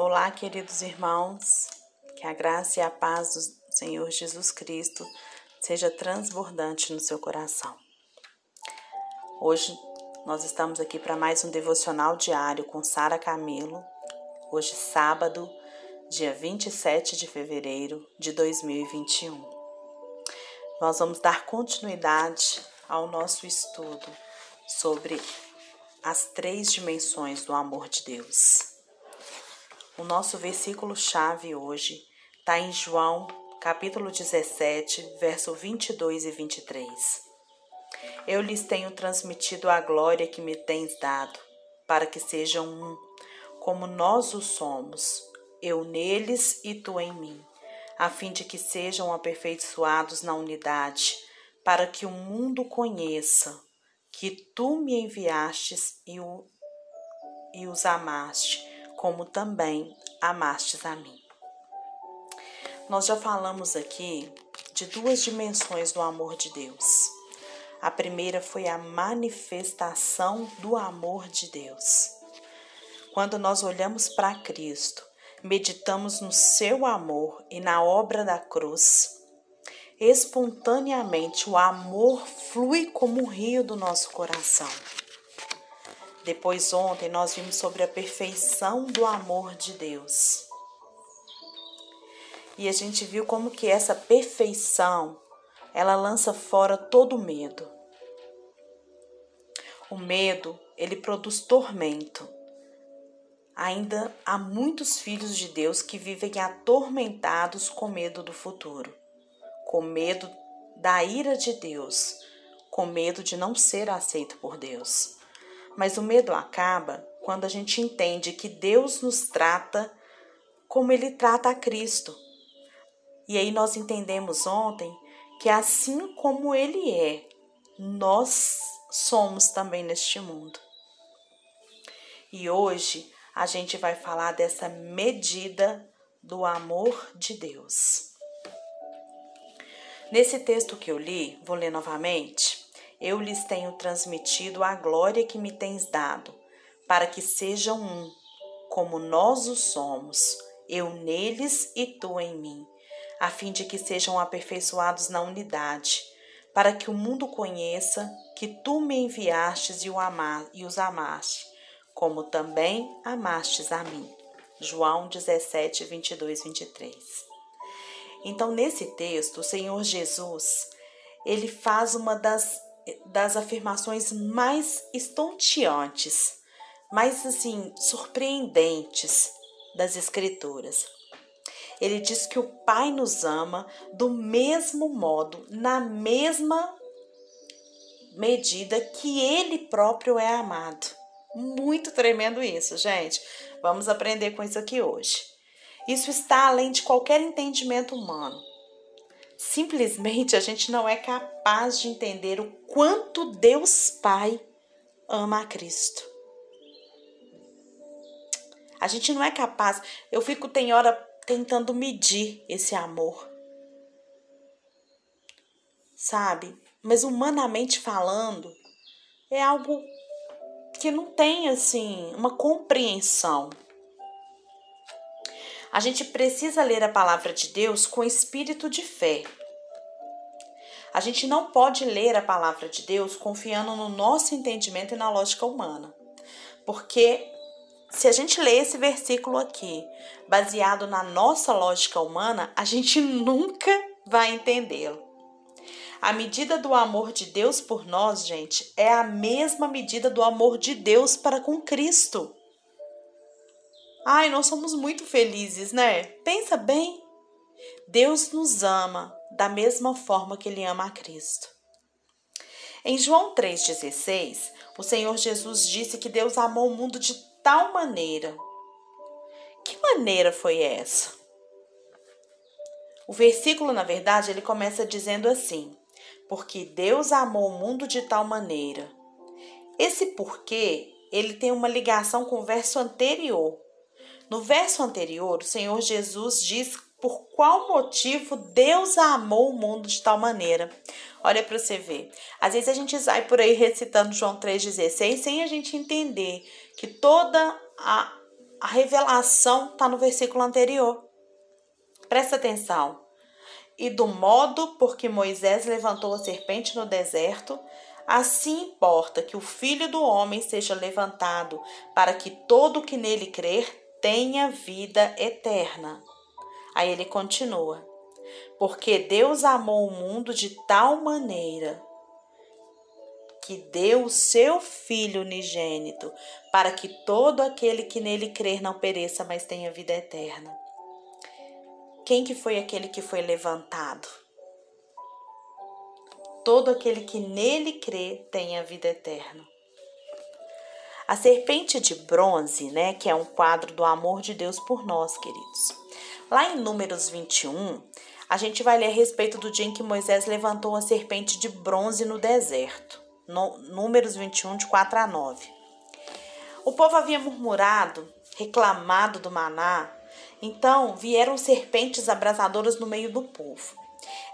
Olá, queridos irmãos, que a graça e a paz do Senhor Jesus Cristo seja transbordante no seu coração. Hoje nós estamos aqui para mais um devocional diário com Sara Camilo. Hoje, sábado, dia 27 de fevereiro de 2021. Nós vamos dar continuidade ao nosso estudo sobre as três dimensões do amor de Deus. O nosso versículo-chave hoje está em João, capítulo 17, verso 22 e 23. Eu lhes tenho transmitido a glória que me tens dado, para que sejam um, como nós o somos, eu neles e tu em mim, a fim de que sejam aperfeiçoados na unidade, para que o mundo conheça que tu me enviastes e, o, e os amaste como também amastes a mim. Nós já falamos aqui de duas dimensões do amor de Deus. A primeira foi a manifestação do amor de Deus. Quando nós olhamos para Cristo, meditamos no seu amor e na obra da cruz, espontaneamente o amor flui como um rio do nosso coração. Depois, ontem, nós vimos sobre a perfeição do amor de Deus. E a gente viu como que essa perfeição, ela lança fora todo o medo. O medo, ele produz tormento. Ainda há muitos filhos de Deus que vivem atormentados com medo do futuro, com medo da ira de Deus, com medo de não ser aceito por Deus. Mas o medo acaba quando a gente entende que Deus nos trata como ele trata a Cristo. E aí nós entendemos ontem que assim como ele é, nós somos também neste mundo. E hoje a gente vai falar dessa medida do amor de Deus. Nesse texto que eu li, vou ler novamente eu lhes tenho transmitido a glória que me tens dado, para que sejam um, como nós o somos, eu neles e tu em mim, a fim de que sejam aperfeiçoados na unidade, para que o mundo conheça que tu me enviastes e, os amaste, como também amastes a mim. João 17, 22, 23. Então, nesse texto, o Senhor Jesus, ele faz uma das das afirmações mais estonteantes, mais assim, surpreendentes das Escrituras. Ele diz que o Pai nos ama do mesmo modo, na mesma medida que Ele próprio é amado. Muito tremendo isso, gente. Vamos aprender com isso aqui hoje. Isso está além de qualquer entendimento humano. Simplesmente a gente não é capaz de entender o quanto Deus Pai ama a Cristo. A gente não é capaz. Eu fico, tem hora, tentando medir esse amor. Sabe? Mas humanamente falando, é algo que não tem, assim, uma compreensão. A gente precisa ler a palavra de Deus com espírito de fé. A gente não pode ler a palavra de Deus confiando no nosso entendimento e na lógica humana. Porque se a gente lê esse versículo aqui, baseado na nossa lógica humana, a gente nunca vai entendê-lo. A medida do amor de Deus por nós, gente, é a mesma medida do amor de Deus para com Cristo. Ai, nós somos muito felizes, né? Pensa bem. Deus nos ama da mesma forma que ele ama a Cristo. Em João 3,16, o Senhor Jesus disse que Deus amou o mundo de tal maneira. Que maneira foi essa? O versículo, na verdade, ele começa dizendo assim: Porque Deus amou o mundo de tal maneira. Esse porquê, ele tem uma ligação com o verso anterior, no verso anterior, o Senhor Jesus diz por qual motivo Deus amou o mundo de tal maneira. Olha para você ver. Às vezes a gente sai por aí recitando João 3,16 sem a gente entender que toda a a revelação está no versículo anterior. Presta atenção. E do modo por que Moisés levantou a serpente no deserto, assim importa que o filho do homem seja levantado, para que todo que nele crer tenha vida eterna. Aí ele continua: Porque Deus amou o mundo de tal maneira que deu o seu Filho unigênito, para que todo aquele que nele crer não pereça, mas tenha vida eterna. Quem que foi aquele que foi levantado? Todo aquele que nele crê tenha vida eterna. A serpente de bronze, né, que é um quadro do amor de Deus por nós, queridos. Lá em Números 21, a gente vai ler a respeito do dia em que Moisés levantou a serpente de bronze no deserto no, Números 21, de 4 a 9. O povo havia murmurado, reclamado do maná, então vieram serpentes abrasadoras no meio do povo.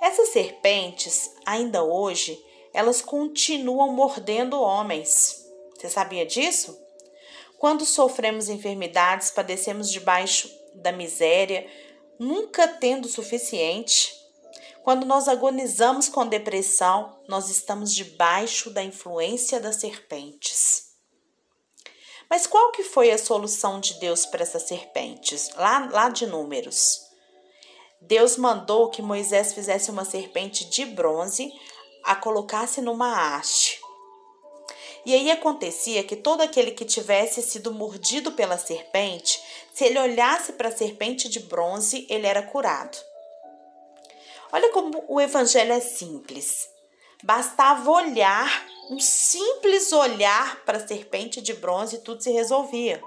Essas serpentes, ainda hoje, elas continuam mordendo homens. Você sabia disso? Quando sofremos enfermidades, padecemos debaixo da miséria, nunca tendo o suficiente, quando nós agonizamos com depressão, nós estamos debaixo da influência das serpentes. Mas qual que foi a solução de Deus para essas serpentes? Lá, lá de Números. Deus mandou que Moisés fizesse uma serpente de bronze, a colocasse numa haste. E aí acontecia que todo aquele que tivesse sido mordido pela serpente, se ele olhasse para a serpente de bronze, ele era curado. Olha como o evangelho é simples. Bastava olhar, um simples olhar para a serpente de bronze e tudo se resolvia.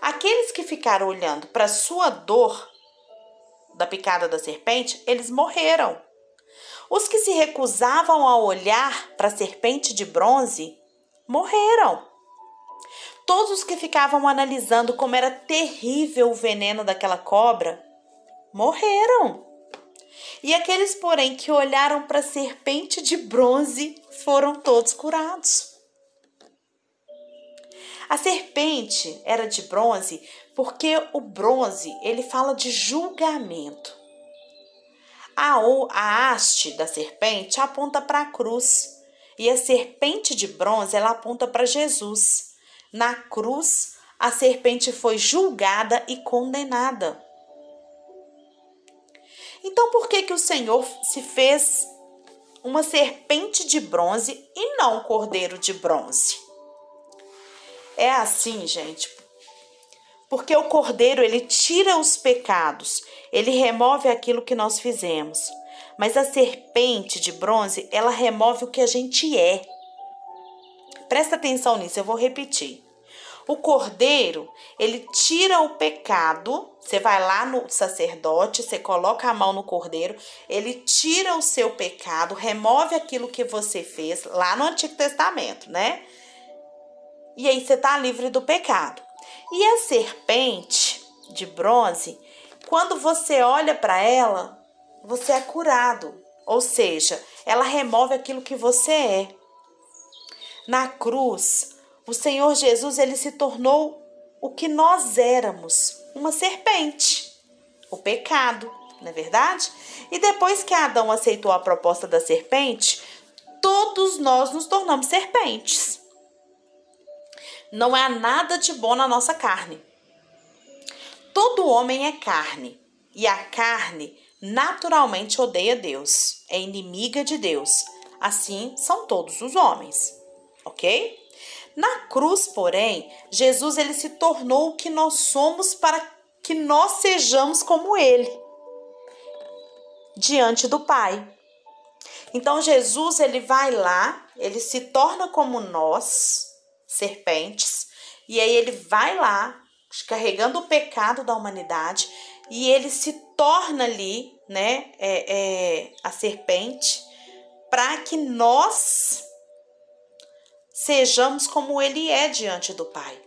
Aqueles que ficaram olhando para sua dor da picada da serpente, eles morreram. Os que se recusavam a olhar para a serpente de bronze morreram. Todos os que ficavam analisando como era terrível o veneno daquela cobra morreram. E aqueles, porém, que olharam para a serpente de bronze foram todos curados. A serpente era de bronze porque o bronze ele fala de julgamento. A, a haste da serpente aponta para a cruz e a serpente de bronze ela aponta para Jesus. Na cruz, a serpente foi julgada e condenada. Então, por que que o Senhor se fez uma serpente de bronze e não um cordeiro de bronze? É assim, gente. Porque o cordeiro, ele tira os pecados, ele remove aquilo que nós fizemos. Mas a serpente de bronze, ela remove o que a gente é. Presta atenção nisso, eu vou repetir. O cordeiro, ele tira o pecado. Você vai lá no sacerdote, você coloca a mão no cordeiro, ele tira o seu pecado, remove aquilo que você fez lá no Antigo Testamento, né? E aí você tá livre do pecado. E a serpente de bronze, quando você olha para ela, você é curado. Ou seja, ela remove aquilo que você é. Na cruz, o Senhor Jesus ele se tornou o que nós éramos, uma serpente, o pecado, não é verdade? E depois que Adão aceitou a proposta da serpente, todos nós nos tornamos serpentes. Não há nada de bom na nossa carne. Todo homem é carne, e a carne naturalmente odeia Deus, é inimiga de Deus. Assim são todos os homens, ok? Na cruz, porém, Jesus ele se tornou o que nós somos para que nós sejamos como ele diante do Pai. Então Jesus ele vai lá, ele se torna como nós, serpentes, e aí ele vai lá carregando o pecado da humanidade e ele se torna ali, né, é, é, a serpente, para que nós sejamos como ele é diante do Pai.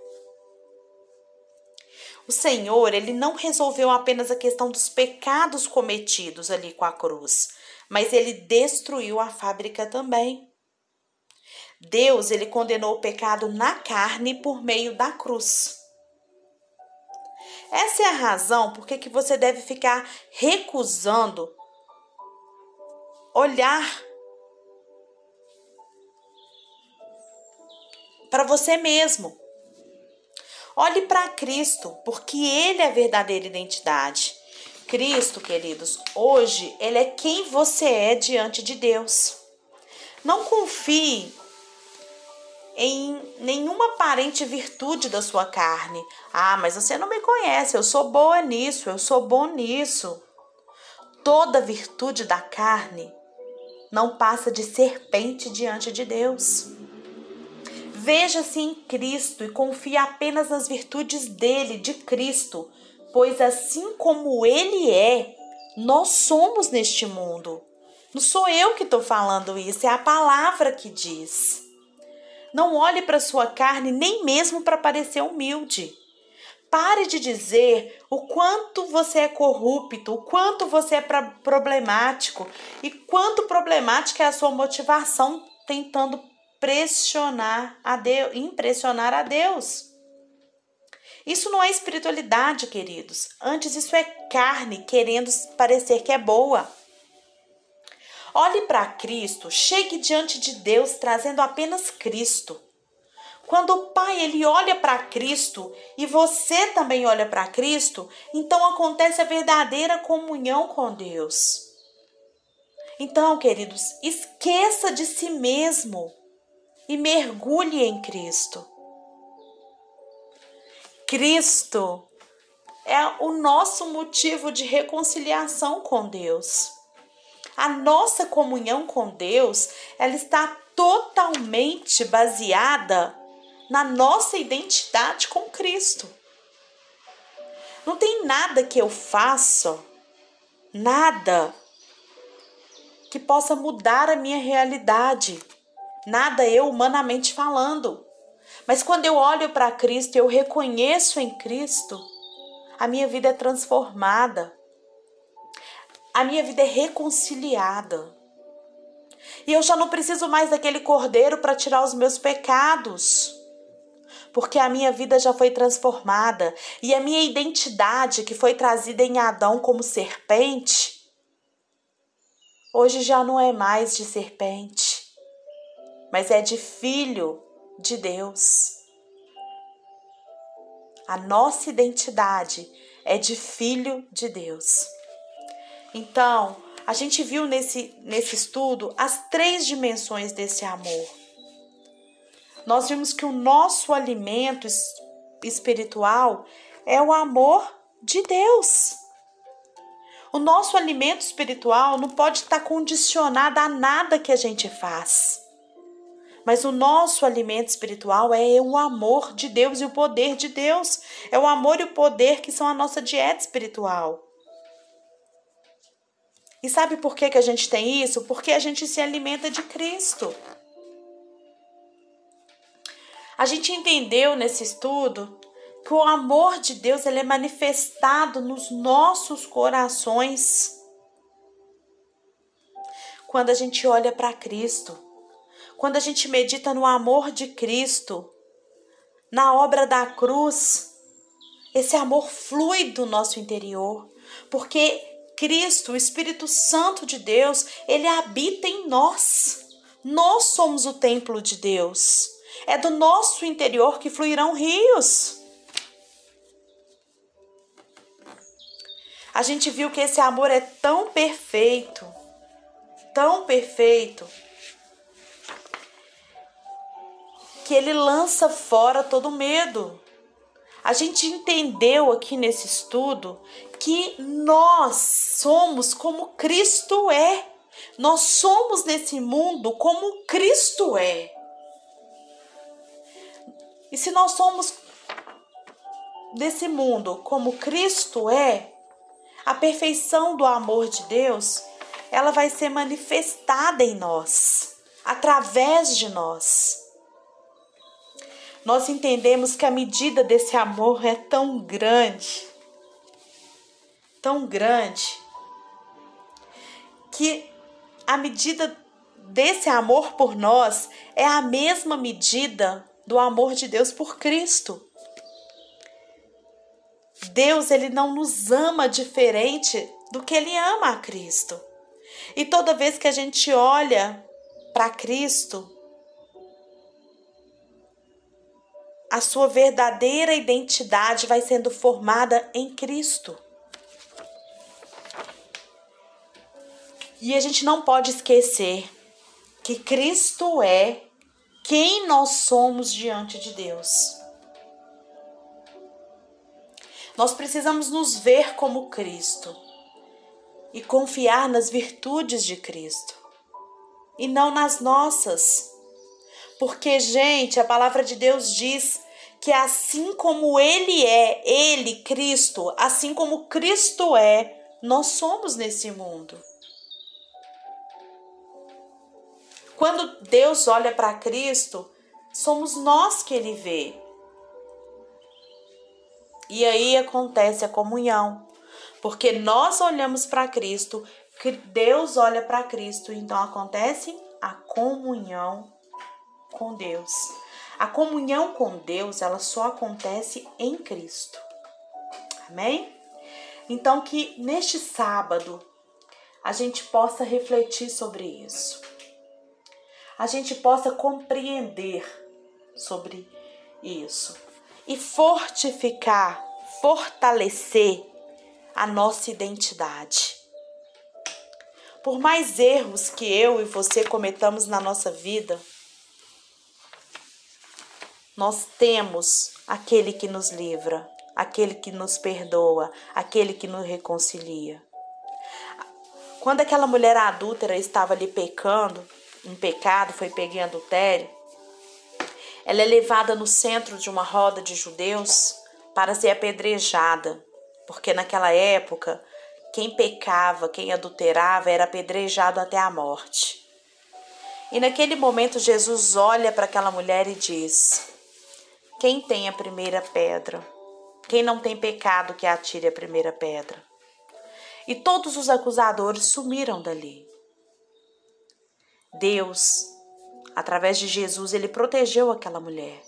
O Senhor, ele não resolveu apenas a questão dos pecados cometidos ali com a cruz, mas ele destruiu a fábrica também. Deus, ele condenou o pecado na carne por meio da cruz. Essa é a razão por que você deve ficar recusando olhar para você mesmo. Olhe para Cristo, porque Ele é a verdadeira identidade. Cristo, queridos, hoje Ele é quem você é diante de Deus. Não confie em nenhuma aparente virtude da sua carne. Ah, mas você não me conhece, eu sou boa nisso, eu sou bom nisso. Toda virtude da carne não passa de serpente diante de Deus. Veja-se em Cristo e confie apenas nas virtudes dele, de Cristo, pois assim como ele é, nós somos neste mundo. Não sou eu que estou falando isso, é a palavra que diz. Não olhe para sua carne nem mesmo para parecer humilde. Pare de dizer o quanto você é corrupto, o quanto você é problemático e quanto problemática é a sua motivação tentando pressionar a Deus, impressionar a Deus. Isso não é espiritualidade, queridos. Antes isso é carne querendo parecer que é boa. Olhe para Cristo, chegue diante de Deus trazendo apenas Cristo. Quando o Pai ele olha para Cristo e você também olha para Cristo, então acontece a verdadeira comunhão com Deus. Então, queridos, esqueça de si mesmo e mergulhe em Cristo. Cristo é o nosso motivo de reconciliação com Deus. A nossa comunhão com Deus, ela está totalmente baseada na nossa identidade com Cristo. Não tem nada que eu faça, nada que possa mudar a minha realidade, nada eu humanamente falando. Mas quando eu olho para Cristo, eu reconheço em Cristo, a minha vida é transformada a minha vida é reconciliada. E eu já não preciso mais daquele cordeiro para tirar os meus pecados. Porque a minha vida já foi transformada e a minha identidade que foi trazida em Adão como serpente, hoje já não é mais de serpente, mas é de filho de Deus. A nossa identidade é de filho de Deus. Então, a gente viu nesse, nesse estudo as três dimensões desse amor. Nós vimos que o nosso alimento espiritual é o amor de Deus. O nosso alimento espiritual não pode estar condicionado a nada que a gente faz. Mas o nosso alimento espiritual é o amor de Deus e o poder de Deus. É o amor e o poder que são a nossa dieta espiritual. E sabe por que, que a gente tem isso? Porque a gente se alimenta de Cristo. A gente entendeu nesse estudo que o amor de Deus ele é manifestado nos nossos corações quando a gente olha para Cristo, quando a gente medita no amor de Cristo, na obra da cruz. Esse amor flui do nosso interior, porque Cristo, o Espírito Santo de Deus, ele habita em nós. Nós somos o templo de Deus. É do nosso interior que fluirão rios. A gente viu que esse amor é tão perfeito, tão perfeito, que ele lança fora todo medo. A gente entendeu aqui nesse estudo que nós somos como Cristo é. Nós somos nesse mundo como Cristo é. E se nós somos desse mundo como Cristo é, a perfeição do amor de Deus, ela vai ser manifestada em nós, através de nós nós entendemos que a medida desse amor é tão grande, tão grande, que a medida desse amor por nós é a mesma medida do amor de Deus por Cristo. Deus ele não nos ama diferente do que ele ama a Cristo. E toda vez que a gente olha para Cristo, a sua verdadeira identidade vai sendo formada em Cristo. E a gente não pode esquecer que Cristo é quem nós somos diante de Deus. Nós precisamos nos ver como Cristo e confiar nas virtudes de Cristo e não nas nossas. Porque, gente, a palavra de Deus diz que assim como Ele é, Ele, Cristo, assim como Cristo é, nós somos nesse mundo. Quando Deus olha para Cristo, somos nós que Ele vê. E aí acontece a comunhão, porque nós olhamos para Cristo, Deus olha para Cristo, então acontece a comunhão com Deus. A comunhão com Deus, ela só acontece em Cristo. Amém? Então que neste sábado a gente possa refletir sobre isso. A gente possa compreender sobre isso e fortificar, fortalecer a nossa identidade. Por mais erros que eu e você cometamos na nossa vida, nós temos aquele que nos livra, aquele que nos perdoa, aquele que nos reconcilia. Quando aquela mulher adúltera estava ali pecando, em pecado, foi pegando em adultério, ela é levada no centro de uma roda de judeus para ser apedrejada, porque naquela época quem pecava, quem adulterava era apedrejado até a morte. E naquele momento Jesus olha para aquela mulher e diz: Quem tem a primeira pedra? Quem não tem pecado que atire a primeira pedra? E todos os acusadores sumiram dali. Deus através de Jesus, ele protegeu aquela mulher.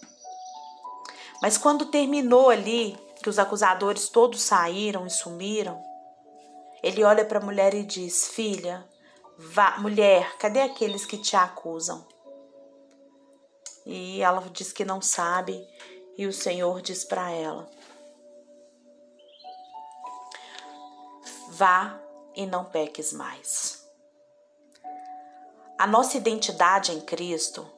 Mas quando terminou ali, que os acusadores todos saíram e sumiram, ele olha para a mulher e diz: Filha, vá, mulher, cadê aqueles que te acusam? E ela diz que não sabe, e o Senhor diz para ela: Vá e não peques mais. A nossa identidade em Cristo,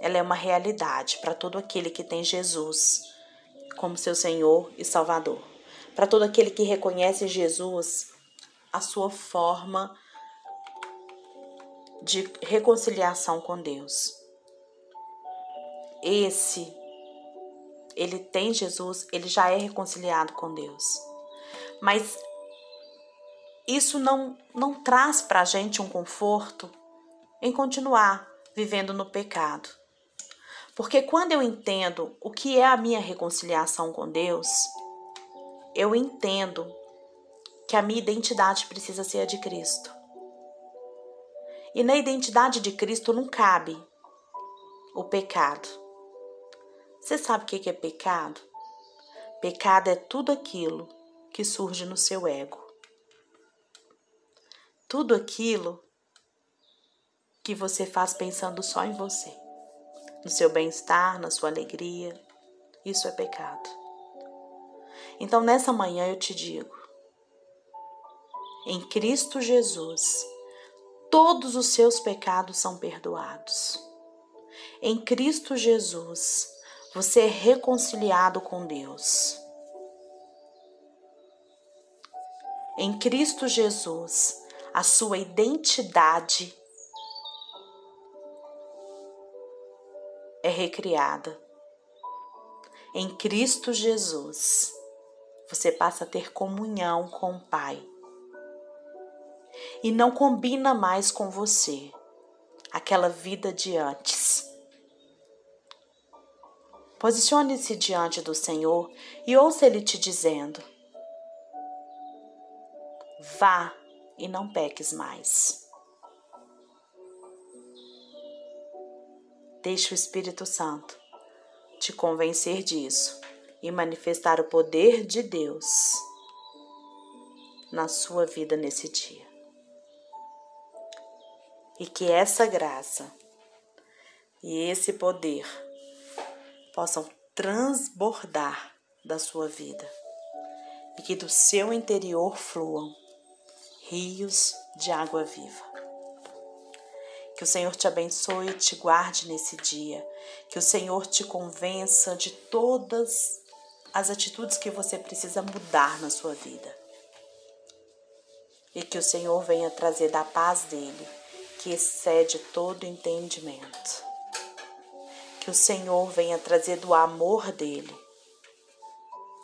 ela é uma realidade para todo aquele que tem Jesus como seu Senhor e Salvador. Para todo aquele que reconhece Jesus, a sua forma de reconciliação com Deus. Esse, ele tem Jesus, ele já é reconciliado com Deus. Mas isso não, não traz para a gente um conforto em continuar vivendo no pecado. Porque quando eu entendo o que é a minha reconciliação com Deus, eu entendo que a minha identidade precisa ser a de Cristo. E na identidade de Cristo não cabe o pecado. Você sabe o que é pecado? Pecado é tudo aquilo que surge no seu ego. Tudo aquilo que você faz pensando só em você, no seu bem-estar, na sua alegria. Isso é pecado. Então, nessa manhã eu te digo: em Cristo Jesus, todos os seus pecados são perdoados. Em Cristo Jesus, você é reconciliado com Deus. Em Cristo Jesus, a sua identidade é recriada. Em Cristo Jesus, você passa a ter comunhão com o Pai. E não combina mais com você aquela vida de antes. Posicione-se diante do Senhor e ouça Ele te dizendo: Vá e não peques mais. Deixe o Espírito Santo te convencer disso e manifestar o poder de Deus na sua vida nesse dia. E que essa graça e esse poder possam transbordar da sua vida e que do seu interior fluam rios de água viva. Que o Senhor te abençoe e te guarde nesse dia. Que o Senhor te convença de todas as atitudes que você precisa mudar na sua vida. E que o Senhor venha trazer da paz dele, que excede todo entendimento. Que o Senhor venha trazer do amor dele,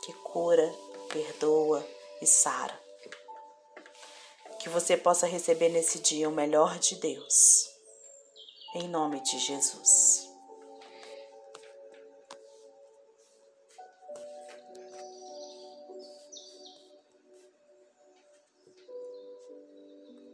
que cura, perdoa e sara. Que você possa receber nesse dia o melhor de Deus. Em nome de Jesus.